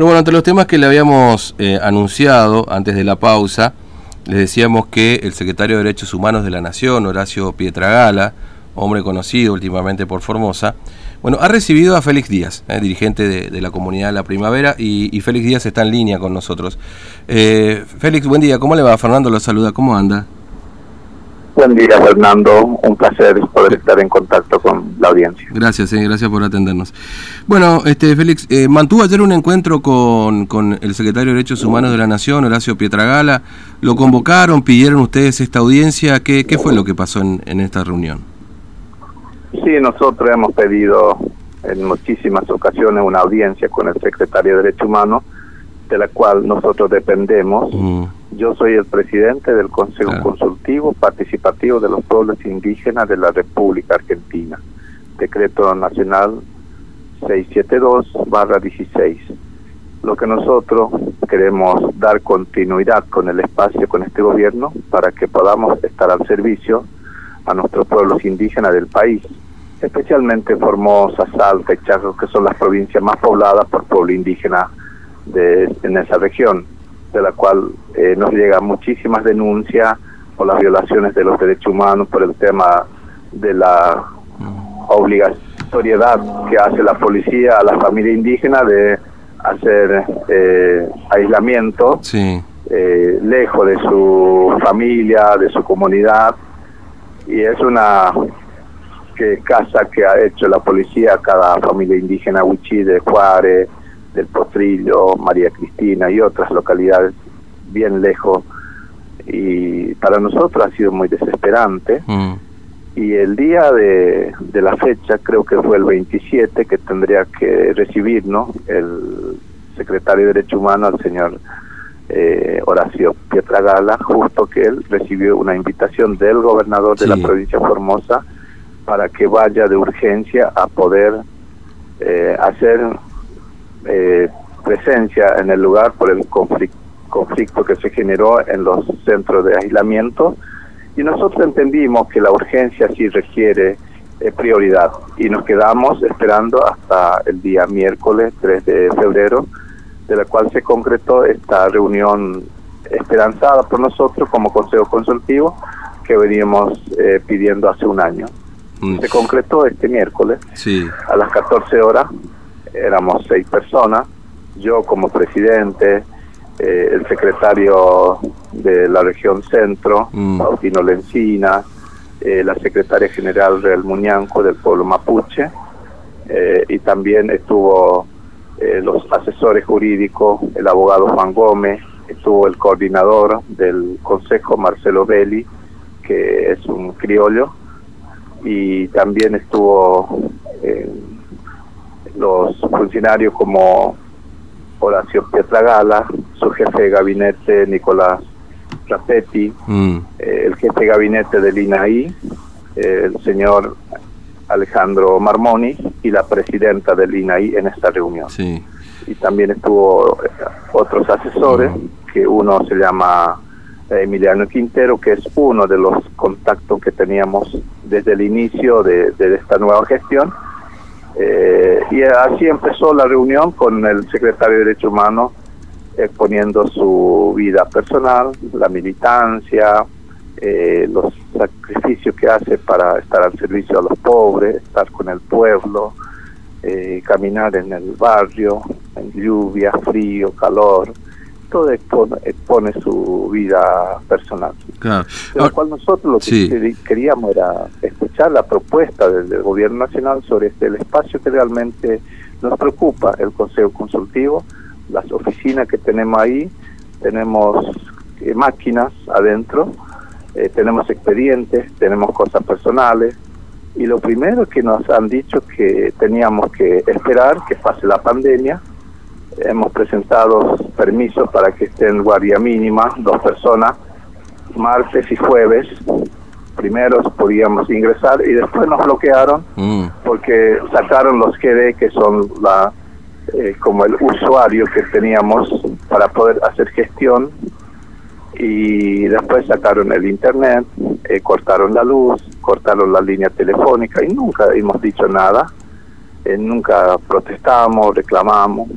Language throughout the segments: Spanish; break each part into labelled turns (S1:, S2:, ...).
S1: Pero bueno, entre los temas que le habíamos eh, anunciado antes de la pausa, les decíamos que el secretario de Derechos Humanos de la Nación, Horacio Pietragala, hombre conocido últimamente por Formosa, bueno, ha recibido a Félix Díaz, eh, dirigente de, la comunidad de la primavera, y, Félix Díaz está en línea con nosotros. Eh, Félix, buen día, ¿cómo le va? Fernando lo saluda, ¿cómo anda?
S2: Buen día, Fernando. Un placer poder estar en contacto con la audiencia.
S1: Gracias, eh, gracias por atendernos. Bueno, este Félix, eh, mantuvo ayer un encuentro con, con, el secretario de Derechos Humanos de la Nación, Horacio Pietragala. ¿Lo convocaron? ¿Pidieron ustedes esta audiencia? ¿Qué, qué fue lo que pasó en, en esta reunión?
S2: Sí, nosotros hemos pedido en muchísimas ocasiones una audiencia con el secretario de Derechos Humanos, de la cual nosotros dependemos. Mm. Yo soy el presidente del Consejo Consultivo Participativo de los Pueblos Indígenas de la República Argentina, Decreto Nacional 672-16. Lo que nosotros queremos dar continuidad con el espacio, con este gobierno, para que podamos estar al servicio a nuestros pueblos indígenas del país, especialmente Formosa, Salta y Chaco, que son las provincias más pobladas por pueblo indígena de, en esa región de la cual eh, nos llegan muchísimas denuncias por las violaciones de los derechos humanos, por el tema de la obligatoriedad que hace la policía a la familia indígena de hacer eh, aislamiento eh, lejos de su familia, de su comunidad, y es una que casa que ha hecho la policía a cada familia indígena Huichí de Juárez, del Potrillo, María Cristina y otras localidades bien lejos. Y para nosotros ha sido muy desesperante. Mm. Y el día de, la fecha, creo que fue el 27, que tendría que recibirnos el secretario de Derecho Humano, el señor eh, Horacio Pietragala, justo que él recibió una invitación del gobernador de la provincia de Formosa para que vaya de urgencia a poder eh, hacer eh, presencia en el lugar por el conflicto, que se generó en los centros de aislamiento y nosotros entendimos que la urgencia sí requiere eh, prioridad y nos quedamos esperando hasta el día miércoles 3 de febrero, de la cual se concretó esta reunión esperanzada por nosotros como Consejo Consultivo que veníamos eh, pidiendo hace un año. Mm. Se concretó este miércoles a las 14 horas éramos seis personas, yo como presidente, eh, el secretario de la región centro, mm. Lencina, eh, la secretaria general del Muñanco del pueblo mapuche, eh, y también estuvo los asesores jurídicos, el abogado Juan Gómez, estuvo el coordinador del consejo Marcelo Belli, que es un criollo, y también estuvo los funcionarios como Horacio Pietragala, su jefe de gabinete Nicolás Rapetti, mm. eh, el jefe de gabinete del INAI, el señor Alejandro Marmoni y la presidenta del INAI en esta reunión. Y también estuvo eh, otros asesores, mm. que uno se llama eh, Emiliano Quintero, que es uno de los contactos que teníamos desde el inicio de esta nueva gestión eh, y así empezó la reunión con el secretario de Derechos Humanos exponiendo su vida personal, la militancia, eh, los sacrificios que hace para estar al servicio a los pobres, estar con el pueblo, eh, caminar en el barrio, en lluvia, frío, calor, todo expone, su vida personal. Claro. De lo cual nosotros lo que queríamos era escuchar la propuesta del, Gobierno Nacional sobre este, el espacio que realmente nos preocupa, el Consejo Consultivo, las oficinas que tenemos ahí, tenemos eh, máquinas adentro, eh, tenemos expedientes, tenemos cosas personales, y lo primero que nos han dicho que teníamos que esperar que pase la pandemia hemos presentado permisos para que estén guardia mínima, dos personas, martes y jueves. Primero podíamos ingresar y después nos bloquearon mm. porque sacaron los GD, que son la eh, como el usuario que teníamos para poder hacer gestión. Y después sacaron el internet, eh, cortaron la luz, cortaron la línea telefónica y nunca hemos dicho nada, eh, nunca protestamos, reclamamos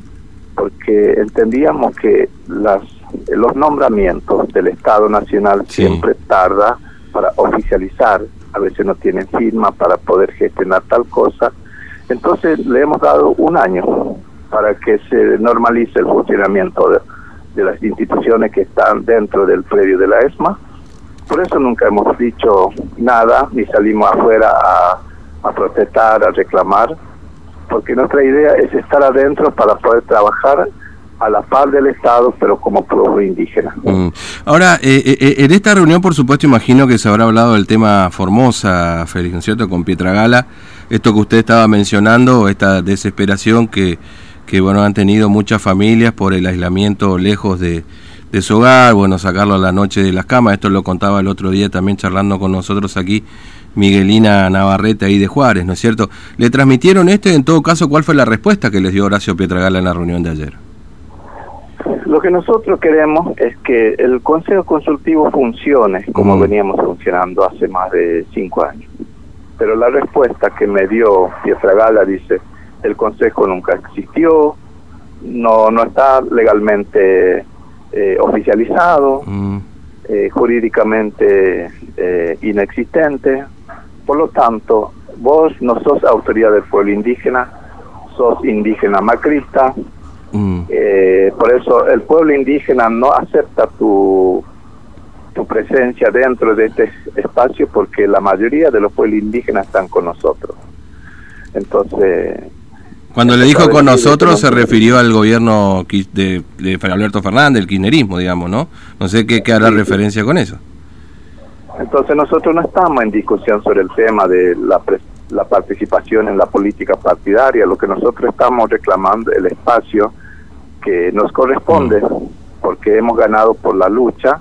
S2: porque entendíamos que las los nombramientos del Estado Nacional siempre tarda para oficializar, a veces no tienen firma para poder gestionar tal cosa. Entonces le hemos dado un año para que se normalice el funcionamiento de, las instituciones que están dentro del predio de la ESMA. Por eso nunca hemos dicho nada, ni salimos afuera a protestar, a reclamar, porque nuestra idea es estar adentro para poder trabajar a la par del Estado, pero como pueblo indígena.
S1: Mm. Ahora, eh, eh, eh, en esta reunión, por supuesto, imagino que se habrá hablado del tema Formosa, Félix, ¿no es cierto?, con Pietragala, esto que usted estaba mencionando, esta desesperación que, que bueno, han tenido muchas familias por el aislamiento lejos de, de su hogar, bueno, sacarlo a la noche de las camas, esto lo contaba el otro día también charlando con nosotros aquí Miguelina Navarrete ahí de Juárez, ¿no es cierto? ¿Le transmitieron esto y en todo caso cuál fue la respuesta que les dio Horacio Pietragala en la reunión de ayer?
S2: Lo que nosotros queremos es que el Consejo Consultivo funcione como veníamos funcionando hace más de cinco años. Pero la respuesta que me dio Pietragala dice, el Consejo nunca existió, no, no está legalmente eh, oficializado, mm. eh, jurídicamente eh, inexistente, por lo tanto, vos no sos autoridad del pueblo indígena, sos indígena macrista, mm. eh, por eso el pueblo indígena no acepta tu, tu presencia dentro de este espacio porque la mayoría de los pueblos indígenas están con nosotros. Entonces...
S1: Cuando le dijo con nosotros se refirió al gobierno de, de Alberto Fernández, el kirchnerismo, digamos, ¿no? No sé qué, qué hará referencia con eso.
S2: Entonces nosotros no estamos en discusión sobre el tema de la, la participación en la política partidaria, lo que nosotros estamos reclamando el espacio que nos corresponde, porque hemos ganado por la lucha,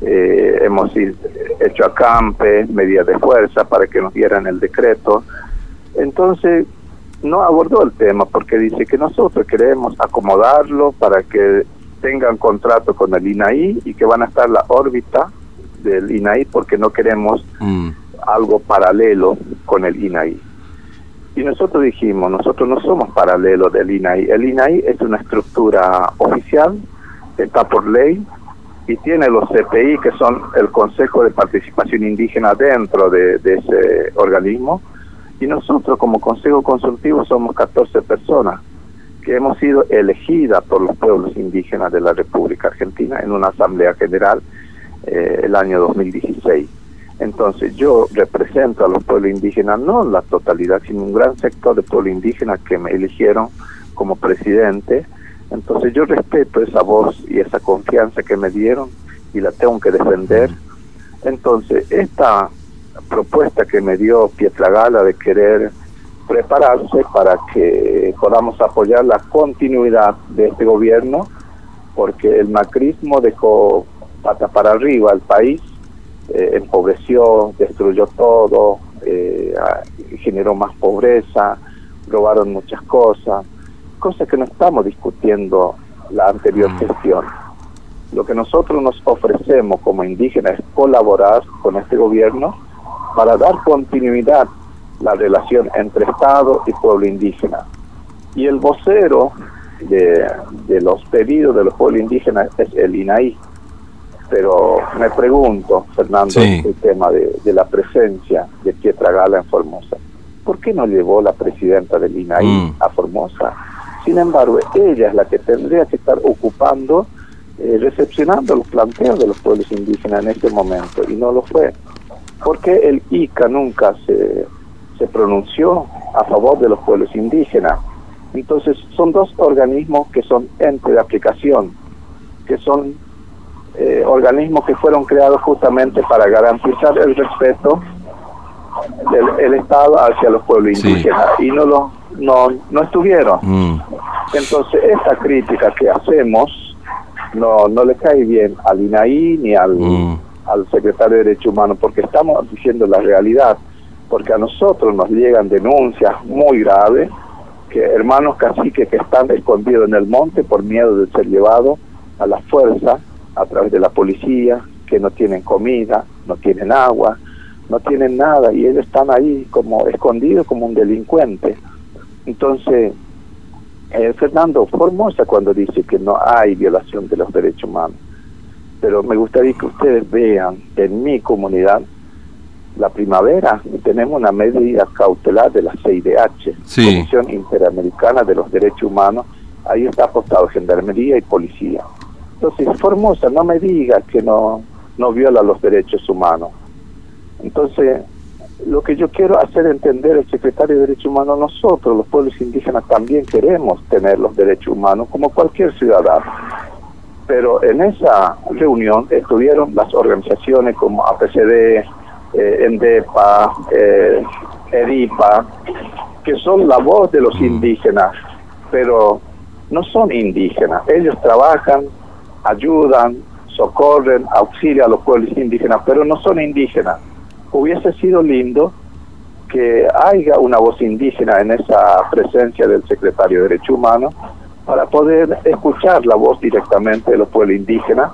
S2: eh, hemos hecho acampe, medidas de fuerza para que nos dieran el decreto. Entonces, no abordó el tema porque dice que nosotros queremos acomodarlo para que tengan contrato con el INAI y que van a estar la órbita del INAI porque no queremos mm. algo paralelo con el INAI. Y nosotros dijimos, nosotros no somos paralelos del INAI. El INAI es una estructura oficial, está por ley y tiene los CPI, que son el Consejo de Participación Indígena dentro de, ese organismo. Y nosotros como Consejo Consultivo somos 14 personas que hemos sido elegidas por los pueblos indígenas de la República Argentina en una asamblea general eh, el año 2016. Entonces yo represento a los pueblos indígenas, no la totalidad, sino un gran sector de pueblos indígenas que me eligieron como presidente. Entonces yo respeto esa voz y esa confianza que me dieron y la tengo que defender. Entonces esta propuesta que me dio Pietragala de querer prepararse para que podamos apoyar la continuidad de este gobierno, porque el macrismo dejó pata para arriba el país, eh, empobreció, destruyó todo, eh, generó más pobreza, robaron muchas cosas, cosas que no estamos discutiendo la anterior mm. gestión. Lo que nosotros nos ofrecemos como indígenas es colaborar con este gobierno para dar continuidad la relación entre Estado y pueblo indígena. Y el vocero de, de los pedidos de los pueblos indígenas es el INAI, pero me pregunto, Fernando, el tema de, la presencia de Pietra Gala en Formosa. ¿Por qué no llevó la presidenta del INAI mm. a Formosa? Sin embargo, ella es la que tendría que estar ocupando, eh, recepcionando los planteos de los pueblos indígenas en este momento, y no lo fue. ¿Por qué el ICA nunca se, se pronunció a favor de los pueblos indígenas? Entonces, son dos organismos que son ente de aplicación, que son eh, organismos que fueron creados justamente para garantizar el respeto del Estado hacia los pueblos indígenas y no lo no, no estuvieron. Mm. Entonces, esta crítica que hacemos no, no le cae bien al INAI ni al, mm. al secretario de Derechos Humanos, porque estamos diciendo la realidad, porque a nosotros nos llegan denuncias muy graves que hermanos caciques que están escondidos en el monte por miedo de ser llevados a la fuerza a través de la policía, que no tienen comida, no tienen agua, no tienen nada y ellos están ahí como escondidos como un delincuente. Entonces, eh, Fernando Formosa cuando dice que no hay violación de los derechos humanos, pero me gustaría que ustedes vean en mi comunidad la primavera tenemos una medida cautelar de la CIDH, Comisión Interamericana de los Derechos Humanos, ahí está apostado Gendarmería y Policía. Entonces, Formosa, no me diga que no, no viola los derechos humanos. Entonces, lo que yo quiero hacer entender al secretario de Derechos Humanos, nosotros, los pueblos indígenas, también queremos tener los derechos humanos como cualquier ciudadano. Pero en esa reunión estuvieron las organizaciones como APCD, eh, ENDEPA, eh, EDIPA, que son la voz de los mm. indígenas, pero no son indígenas. Ellos trabajan, ayudan, socorren, auxilian a los pueblos indígenas, pero no son indígenas. Hubiese sido lindo que haya una voz indígena en esa presencia del secretario de Derechos Humanos para poder escuchar la voz directamente de los pueblos indígenas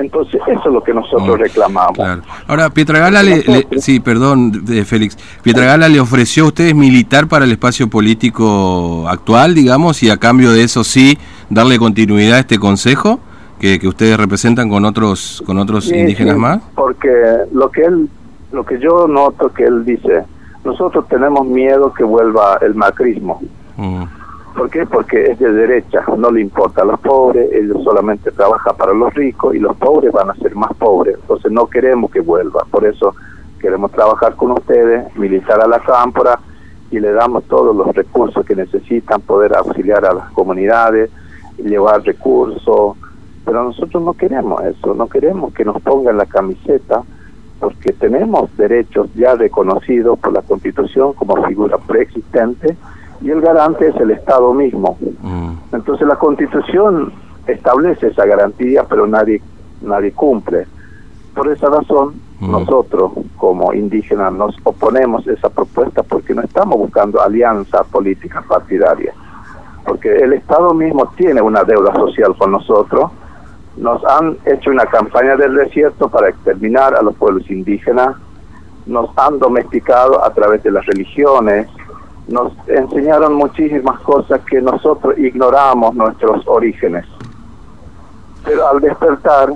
S2: entonces, eso es lo que nosotros mm, reclamamos.
S1: Ahora, Pietragala, le, sí, perdón, Félix, Pietragala le ofreció a ustedes militar para el espacio político actual, digamos, y a cambio de eso sí, darle continuidad a este consejo que, que ustedes representan con otros con otros indígenas más.
S2: Porque lo que él, lo que yo noto que él dice, nosotros tenemos miedo que vuelva el macrismo. Mm. ¿Por qué? Porque es de derecha, no le importa a los pobres, ellos solamente trabajan para los ricos y los pobres van a ser más pobres. Entonces no queremos que vuelva, por eso queremos trabajar con ustedes, militar a la cámpora y le damos todos los recursos que necesitan, poder auxiliar a las comunidades, llevar recursos, pero nosotros no queremos eso, no queremos que nos pongan la camiseta porque tenemos derechos ya reconocidos por la Constitución como figura preexistente y el garante es el Estado mismo. Mm. Entonces la Constitución establece esa garantía, pero nadie nadie cumple. Por esa razón, mm. nosotros como indígenas nos oponemos a esa propuesta porque no estamos buscando alianza política partidaria, porque el Estado mismo tiene una deuda social con nosotros. Nos han hecho una campaña del desierto para exterminar a los pueblos indígenas, nos han domesticado a través de las religiones, nos enseñaron muchísimas cosas que nosotros ignoramos nuestros orígenes. Pero al despertar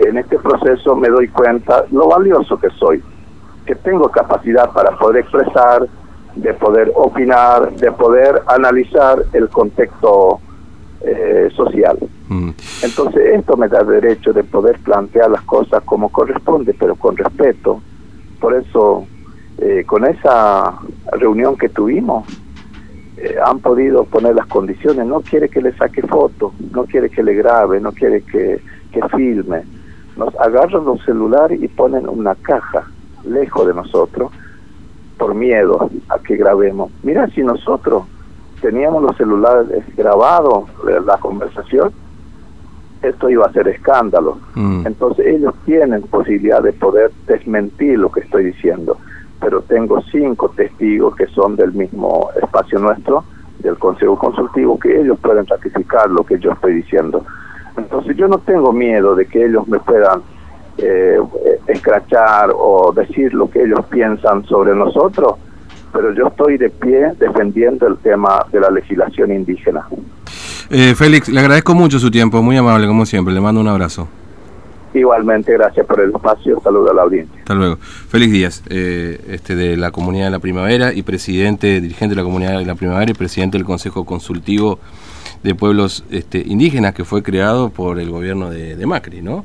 S2: en este proceso me doy cuenta lo valioso que soy, que tengo capacidad para poder expresar, de poder opinar, de poder analizar el contexto eh, social. Mm. Entonces esto me da derecho de poder plantear las cosas como corresponde, pero con respeto. Por eso eh, con esa reunión que tuvimos, eh, han podido poner las condiciones. No quiere que le saque fotos, no quiere que le grabe, no quiere que, que filme. Nos agarran los celulares y ponen una caja lejos de nosotros por miedo a que grabemos. Mira, si nosotros teníamos los celulares grabados, la conversación, esto iba a ser escándalo. Mm. Entonces ellos tienen posibilidad de poder desmentir lo que estoy diciendo pero tengo cinco testigos que son del mismo espacio nuestro, del Consejo Consultivo, que ellos pueden ratificar lo que yo estoy diciendo. Entonces yo no tengo miedo de que ellos me puedan eh, escrachar o decir lo que ellos piensan sobre nosotros, pero yo estoy de pie defendiendo el tema de la legislación indígena.
S1: Eh, Félix, le agradezco mucho su tiempo, muy amable como siempre, le mando un abrazo.
S2: Igualmente, gracias por el espacio. Saludos a la audiencia.
S1: Hasta luego. Félix Díaz, eh, este de la Comunidad de la Primavera y presidente, dirigente de la Comunidad de la Primavera y presidente del Consejo Consultivo de Pueblos este, Indígenas que fue creado por el gobierno de, de Macri, ¿no?